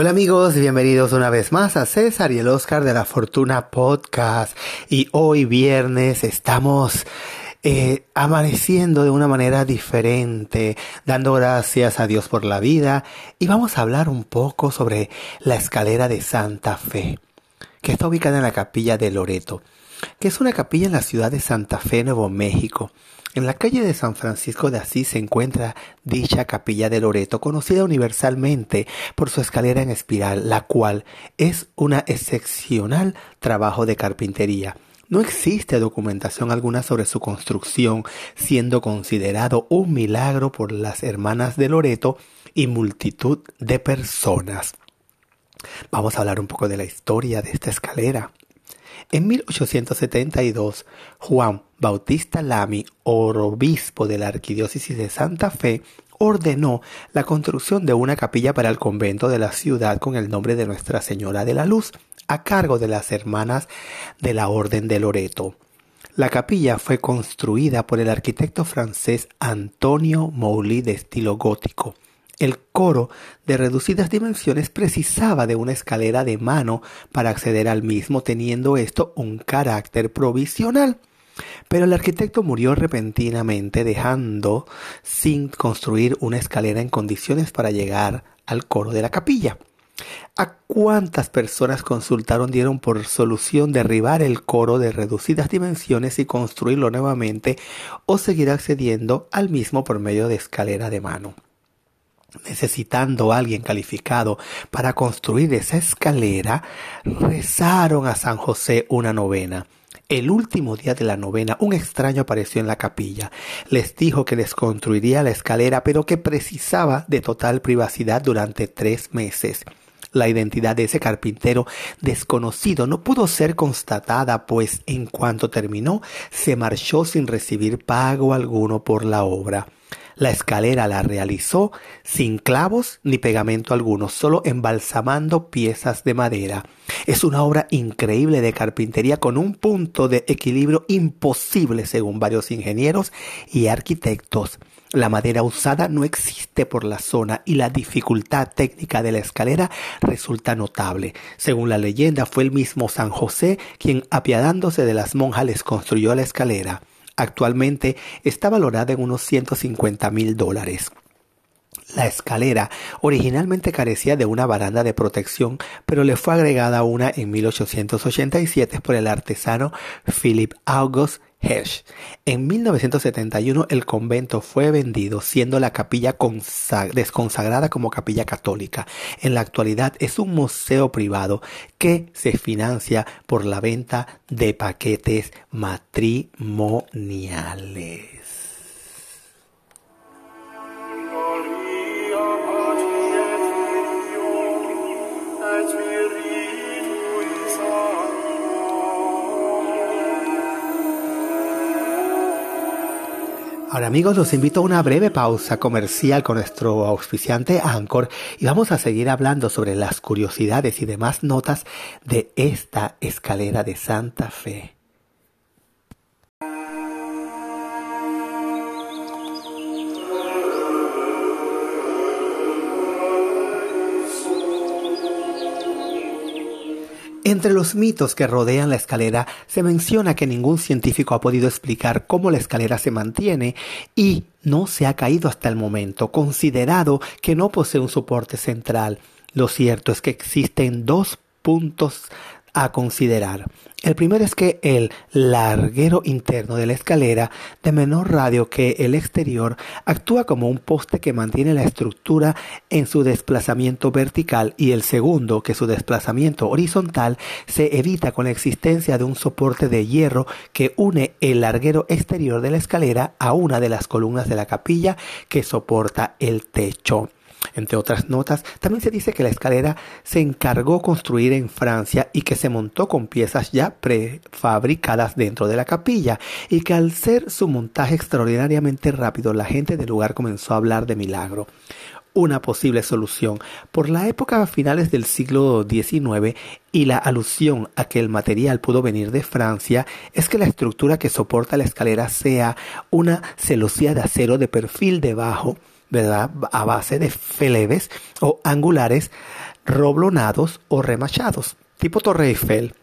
Hola amigos, bienvenidos una vez más a César y el Oscar de la Fortuna Podcast. Y hoy viernes estamos eh, amaneciendo de una manera diferente, dando gracias a Dios por la vida y vamos a hablar un poco sobre la escalera de Santa Fe, que está ubicada en la capilla de Loreto, que es una capilla en la ciudad de Santa Fe, Nuevo México. En la calle de San Francisco de Asís se encuentra dicha capilla de Loreto, conocida universalmente por su escalera en espiral, la cual es un excepcional trabajo de carpintería. No existe documentación alguna sobre su construcción, siendo considerado un milagro por las hermanas de Loreto y multitud de personas. Vamos a hablar un poco de la historia de esta escalera. En 1872, Juan Bautista Lamy, obispo de la Arquidiócesis de Santa Fe, ordenó la construcción de una capilla para el convento de la ciudad con el nombre de Nuestra Señora de la Luz, a cargo de las hermanas de la Orden de Loreto. La capilla fue construida por el arquitecto francés Antonio Mouly de estilo gótico. El coro, de reducidas dimensiones, precisaba de una escalera de mano para acceder al mismo, teniendo esto un carácter provisional. Pero el arquitecto murió repentinamente, dejando sin construir una escalera en condiciones para llegar al coro de la capilla. ¿A cuántas personas consultaron dieron por solución derribar el coro de reducidas dimensiones y construirlo nuevamente o seguir accediendo al mismo por medio de escalera de mano? Necesitando alguien calificado para construir esa escalera, rezaron a San José una novena. El último día de la novena, un extraño apareció en la capilla. Les dijo que les construiría la escalera, pero que precisaba de total privacidad durante tres meses. La identidad de ese carpintero desconocido no pudo ser constatada, pues en cuanto terminó, se marchó sin recibir pago alguno por la obra. La escalera la realizó sin clavos ni pegamento alguno, solo embalsamando piezas de madera. Es una obra increíble de carpintería con un punto de equilibrio imposible según varios ingenieros y arquitectos. La madera usada no existe por la zona y la dificultad técnica de la escalera resulta notable. Según la leyenda, fue el mismo San José quien, apiadándose de las monjas, les construyó la escalera. Actualmente está valorada en unos 150 mil dólares. La escalera originalmente carecía de una baranda de protección, pero le fue agregada una en 1887 por el artesano Philip August En 1971 el convento fue vendido, siendo la capilla desconsagrada como capilla católica. En la actualidad es un museo privado que se financia por la venta de paquetes matrimoniales. Ahora amigos, los invito a una breve pausa comercial con nuestro auspiciante Anchor y vamos a seguir hablando sobre las curiosidades y demás notas de esta escalera de Santa Fe. Entre los mitos que rodean la escalera se menciona que ningún científico ha podido explicar cómo la escalera se mantiene y no se ha caído hasta el momento, considerado que no posee un soporte central. Lo cierto es que existen dos puntos a considerar. El primero es que el larguero interno de la escalera, de menor radio que el exterior, actúa como un poste que mantiene la estructura en su desplazamiento vertical y el segundo, que su desplazamiento horizontal se evita con la existencia de un soporte de hierro que une el larguero exterior de la escalera a una de las columnas de la capilla que soporta el techo. Entre otras notas, también se dice que la escalera se encargó construir en Francia y que se montó con piezas ya prefabricadas dentro de la capilla y que al ser su montaje extraordinariamente rápido, la gente del lugar comenzó a hablar de milagro una posible solución. Por la época finales del siglo XIX y la alusión a que el material pudo venir de Francia es que la estructura que soporta la escalera sea una celosía de acero de perfil de bajo ¿verdad? A base de feleves o angulares roblonados o remachados, tipo Torre Eiffel,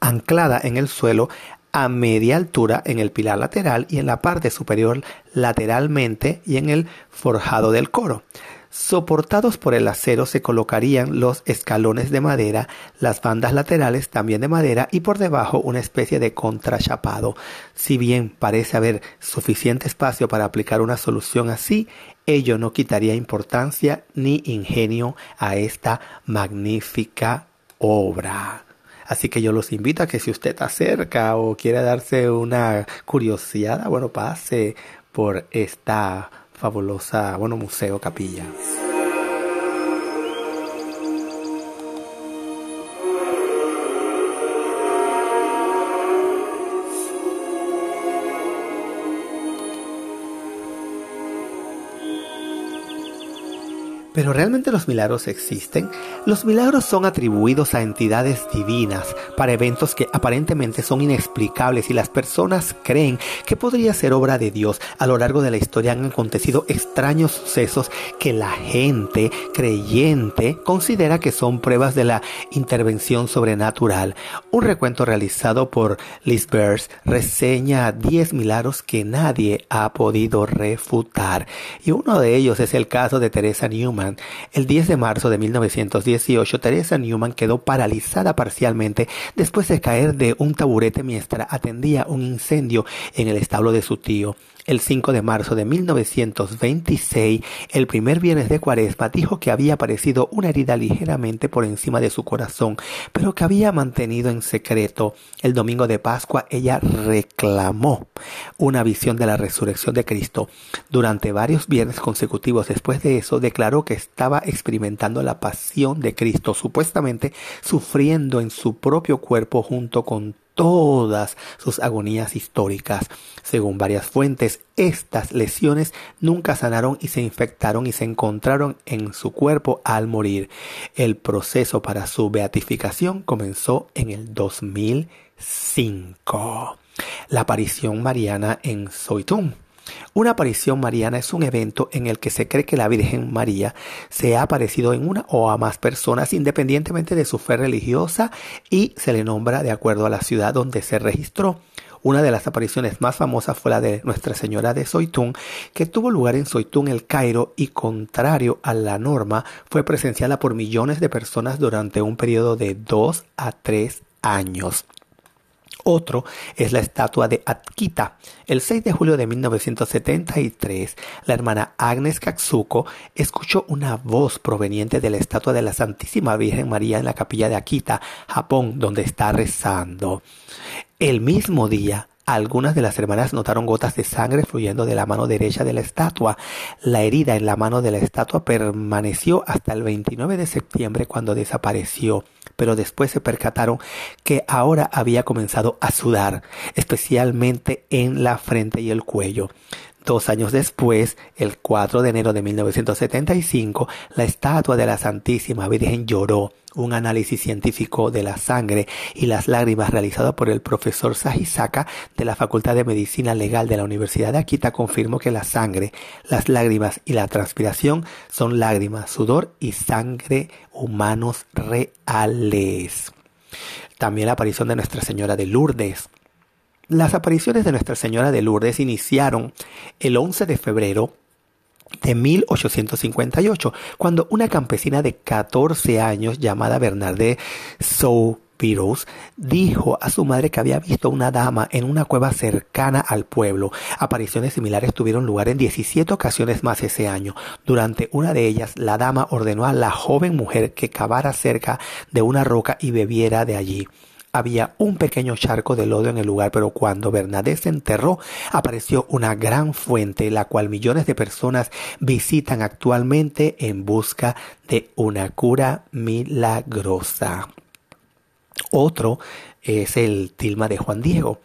anclada en el suelo a media altura en el pilar lateral y en la parte superior lateralmente y en el forjado del coro. Soportados por el acero se colocarían los escalones de madera, las bandas laterales también de madera y por debajo una especie de contrachapado. Si bien parece haber suficiente espacio para aplicar una solución así, ello no quitaría importancia ni ingenio a esta magnífica obra. Así que yo los invito a que si usted está cerca o quiere darse una curiosidad, bueno, pase por esta fabulosa, bueno, museo capilla. Pero ¿realmente los milagros existen? Los milagros son atribuidos a entidades divinas para eventos que aparentemente son inexplicables y las personas creen que podría ser obra de Dios. A lo largo de la historia han acontecido extraños sucesos que la gente creyente considera que son pruebas de la intervención sobrenatural. Un recuento realizado por Liz Bears reseña 10 milagros que nadie ha podido refutar y uno de ellos es el caso de Teresa Newman el 10 de marzo de 1918, Teresa Newman quedó paralizada parcialmente después de caer de un taburete mientras atendía un incendio en el establo de su tío. El 5 de marzo de 1926, el primer viernes de cuaresma, dijo que había aparecido una herida ligeramente por encima de su corazón, pero que había mantenido en secreto. El domingo de Pascua ella reclamó una visión de la resurrección de Cristo. Durante varios viernes consecutivos después de eso, declaró que estaba experimentando la pasión de Cristo, supuestamente sufriendo en su propio cuerpo junto con todas sus agonías históricas. Según varias fuentes, estas lesiones nunca sanaron y se infectaron y se encontraron en su cuerpo al morir. El proceso para su beatificación comenzó en el 2005. La aparición mariana en Soitún. Una aparición mariana es un evento en el que se cree que la Virgen María se ha aparecido en una o a más personas independientemente de su fe religiosa y se le nombra de acuerdo a la ciudad donde se registró. Una de las apariciones más famosas fue la de Nuestra Señora de Soitún, que tuvo lugar en Soitún, el Cairo, y contrario a la norma, fue presenciada por millones de personas durante un periodo de dos a tres años. Otro es la estatua de Akita. El 6 de julio de 1973, la hermana Agnes Katsuko escuchó una voz proveniente de la estatua de la Santísima Virgen María en la capilla de Akita, Japón, donde está rezando. El mismo día, algunas de las hermanas notaron gotas de sangre fluyendo de la mano derecha de la estatua. La herida en la mano de la estatua permaneció hasta el 29 de septiembre cuando desapareció, pero después se percataron que ahora había comenzado a sudar, especialmente en la frente y el cuello. Dos años después, el 4 de enero de 1975, la estatua de la Santísima Virgen lloró. Un análisis científico de la sangre y las lágrimas realizado por el profesor Sajisaka de la Facultad de Medicina Legal de la Universidad de Akita confirmó que la sangre, las lágrimas y la transpiración son lágrimas, sudor y sangre humanos reales. También la aparición de Nuestra Señora de Lourdes las apariciones de Nuestra Señora de Lourdes iniciaron el 11 de febrero de 1858, cuando una campesina de 14 años llamada Bernadette Soubirous dijo a su madre que había visto una dama en una cueva cercana al pueblo. Apariciones similares tuvieron lugar en 17 ocasiones más ese año. Durante una de ellas, la dama ordenó a la joven mujer que cavara cerca de una roca y bebiera de allí. Había un pequeño charco de lodo en el lugar, pero cuando Bernadette se enterró, apareció una gran fuente, la cual millones de personas visitan actualmente en busca de una cura milagrosa. Otro es el tilma de Juan Diego.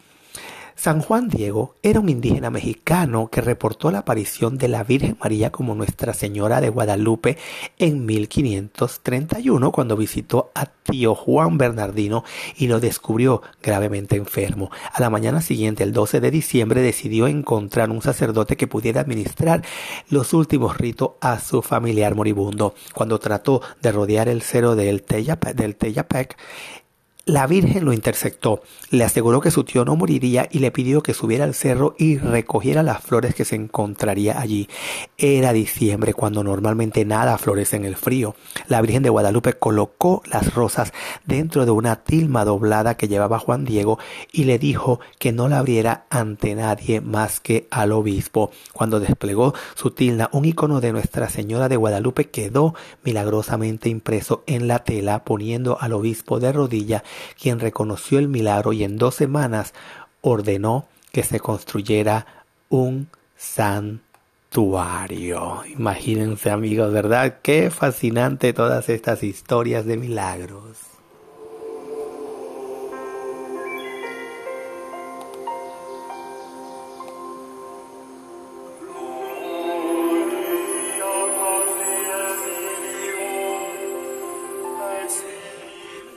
San Juan Diego era un indígena mexicano que reportó la aparición de la Virgen María como Nuestra Señora de Guadalupe en 1531 cuando visitó a tío Juan Bernardino y lo descubrió gravemente enfermo. A la mañana siguiente, el 12 de diciembre, decidió encontrar un sacerdote que pudiera administrar los últimos ritos a su familiar moribundo. Cuando trató de rodear el cero del Teyapec, la Virgen lo interceptó, le aseguró que su tío no moriría y le pidió que subiera al cerro y recogiera las flores que se encontraría allí. Era diciembre cuando normalmente nada florece en el frío. La Virgen de Guadalupe colocó las rosas dentro de una tilma doblada que llevaba Juan Diego y le dijo que no la abriera ante nadie más que al obispo. Cuando desplegó su tilma, un icono de Nuestra Señora de Guadalupe quedó milagrosamente impreso en la tela, poniendo al obispo de rodilla quien reconoció el milagro y en dos semanas ordenó que se construyera un santuario. Imagínense amigos, ¿verdad? Qué fascinante todas estas historias de milagros.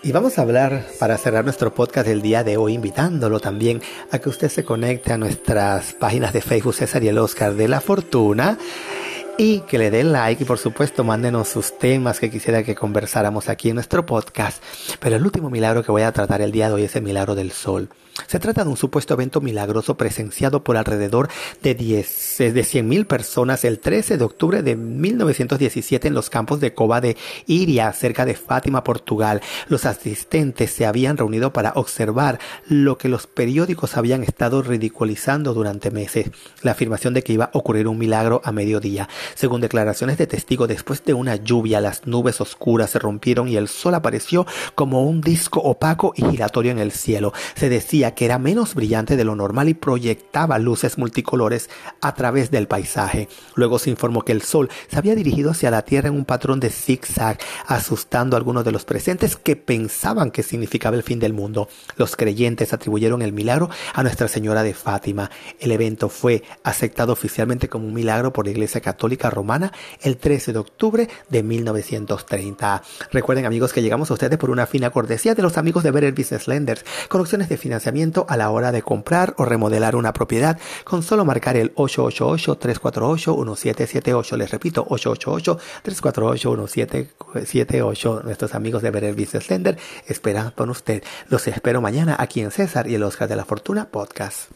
Y vamos a hablar para cerrar nuestro podcast del día de hoy, invitándolo también a que usted se conecte a nuestras páginas de Facebook César y el Oscar de la Fortuna y que le dé like y por supuesto mándenos sus temas que quisiera que conversáramos aquí en nuestro podcast. Pero el último milagro que voy a tratar el día de hoy es el milagro del sol. Se trata de un supuesto evento milagroso presenciado por alrededor de, 10, de 100.000 personas el 13 de octubre de 1917 en los campos de Cova de Iria, cerca de Fátima, Portugal. Los asistentes se habían reunido para observar lo que los periódicos habían estado ridiculizando durante meses, la afirmación de que iba a ocurrir un milagro a mediodía. Según declaraciones de testigos, después de una lluvia, las nubes oscuras se rompieron y el sol apareció como un disco opaco y giratorio en el cielo. Se decía que era menos brillante de lo normal y proyectaba luces multicolores a través del paisaje. Luego se informó que el sol se había dirigido hacia la Tierra en un patrón de zigzag, asustando a algunos de los presentes que pensaban que significaba el fin del mundo. Los creyentes atribuyeron el milagro a Nuestra Señora de Fátima. El evento fue aceptado oficialmente como un milagro por la Iglesia Católica Romana el 13 de octubre de 1930. Recuerden amigos que llegamos a ustedes por una fina cortesía de los amigos de Better Business Lenders, con opciones de financiamiento a la hora de comprar o remodelar una propiedad con solo marcar el 888-348-1778. Les repito, 888-348-1778. Nuestros amigos de Better Business Lender esperan por usted. Los espero mañana aquí en César y el Oscar de la Fortuna Podcast.